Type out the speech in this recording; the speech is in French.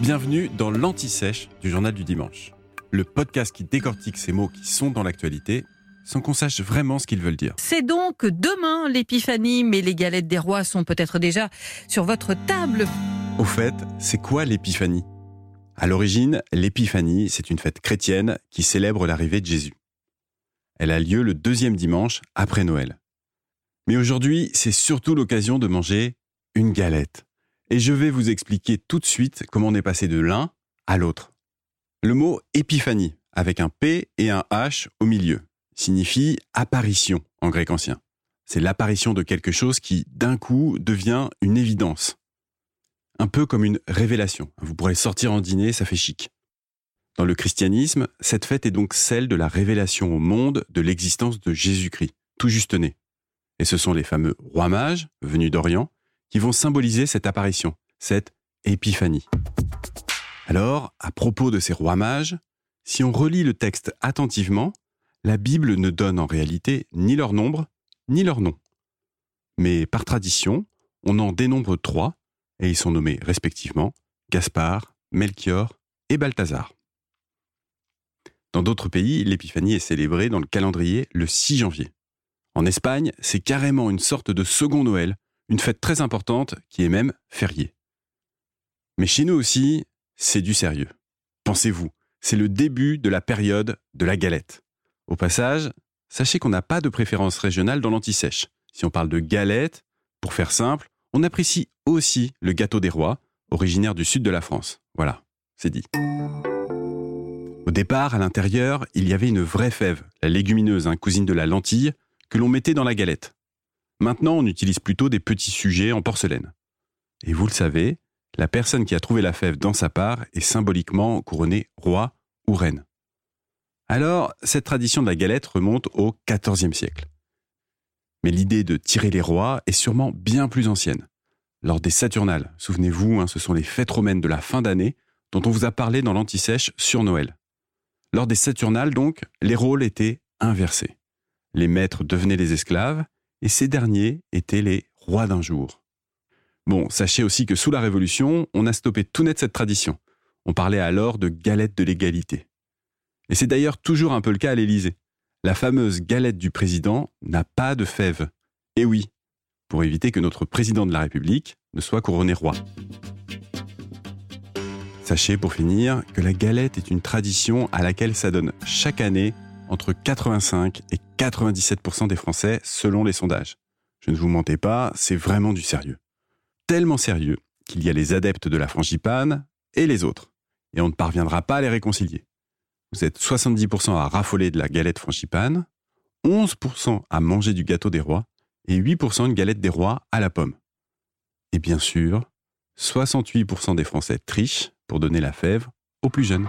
Bienvenue dans l'Anti-Sèche du Journal du Dimanche, le podcast qui décortique ces mots qui sont dans l'actualité sans qu'on sache vraiment ce qu'ils veulent dire. C'est donc demain l'épiphanie, mais les galettes des rois sont peut-être déjà sur votre table. Au fait, c'est quoi l'épiphanie? À l'origine, l'épiphanie, c'est une fête chrétienne qui célèbre l'arrivée de Jésus. Elle a lieu le deuxième dimanche après Noël. Mais aujourd'hui, c'est surtout l'occasion de manger une galette. Et je vais vous expliquer tout de suite comment on est passé de l'un à l'autre. Le mot épiphanie, avec un P et un H au milieu, signifie apparition en grec ancien. C'est l'apparition de quelque chose qui, d'un coup, devient une évidence. Un peu comme une révélation. Vous pourrez sortir en dîner, ça fait chic. Dans le christianisme, cette fête est donc celle de la révélation au monde de l'existence de Jésus-Christ, tout juste né. Et ce sont les fameux rois mages, venus d'Orient, qui vont symboliser cette apparition, cette épiphanie. Alors, à propos de ces rois mages, si on relit le texte attentivement, la Bible ne donne en réalité ni leur nombre, ni leur nom. Mais par tradition, on en dénombre trois, et ils sont nommés respectivement Gaspard, Melchior et Balthazar. Dans d'autres pays, l'épiphanie est célébrée dans le calendrier le 6 janvier. En Espagne, c'est carrément une sorte de second Noël, une fête très importante qui est même fériée. Mais chez nous aussi, c'est du sérieux. Pensez-vous, c'est le début de la période de la galette. Au passage, sachez qu'on n'a pas de préférence régionale dans l'antisèche. Si on parle de galette, pour faire simple, on apprécie aussi le gâteau des rois, originaire du sud de la France. Voilà, c'est dit. Au départ, à l'intérieur, il y avait une vraie fève, la légumineuse, hein, cousine de la lentille, que l'on mettait dans la galette. Maintenant, on utilise plutôt des petits sujets en porcelaine. Et vous le savez, la personne qui a trouvé la fève dans sa part est symboliquement couronnée roi ou reine. Alors, cette tradition de la galette remonte au XIVe siècle. Mais l'idée de tirer les rois est sûrement bien plus ancienne. Lors des Saturnales, souvenez-vous, hein, ce sont les fêtes romaines de la fin d'année dont on vous a parlé dans l'antisèche sur Noël. Lors des Saturnales, donc, les rôles étaient inversés. Les maîtres devenaient les esclaves et ces derniers étaient les rois d'un jour. Bon, sachez aussi que sous la Révolution, on a stoppé tout net cette tradition. On parlait alors de galette de l'égalité. Et c'est d'ailleurs toujours un peu le cas à l'Élysée. La fameuse galette du président n'a pas de fève. Et oui, pour éviter que notre président de la République ne soit couronné roi. Sachez pour finir que la galette est une tradition à laquelle s'adonnent chaque année entre 85 et 97% des Français selon les sondages. Je ne vous mentais pas, c'est vraiment du sérieux. Tellement sérieux qu'il y a les adeptes de la frangipane et les autres. Et on ne parviendra pas à les réconcilier. Vous êtes 70% à raffoler de la galette frangipane, 11% à manger du gâteau des rois et 8% une galette des rois à la pomme. Et bien sûr, 68% des Français trichent pour donner la fève aux plus jeunes.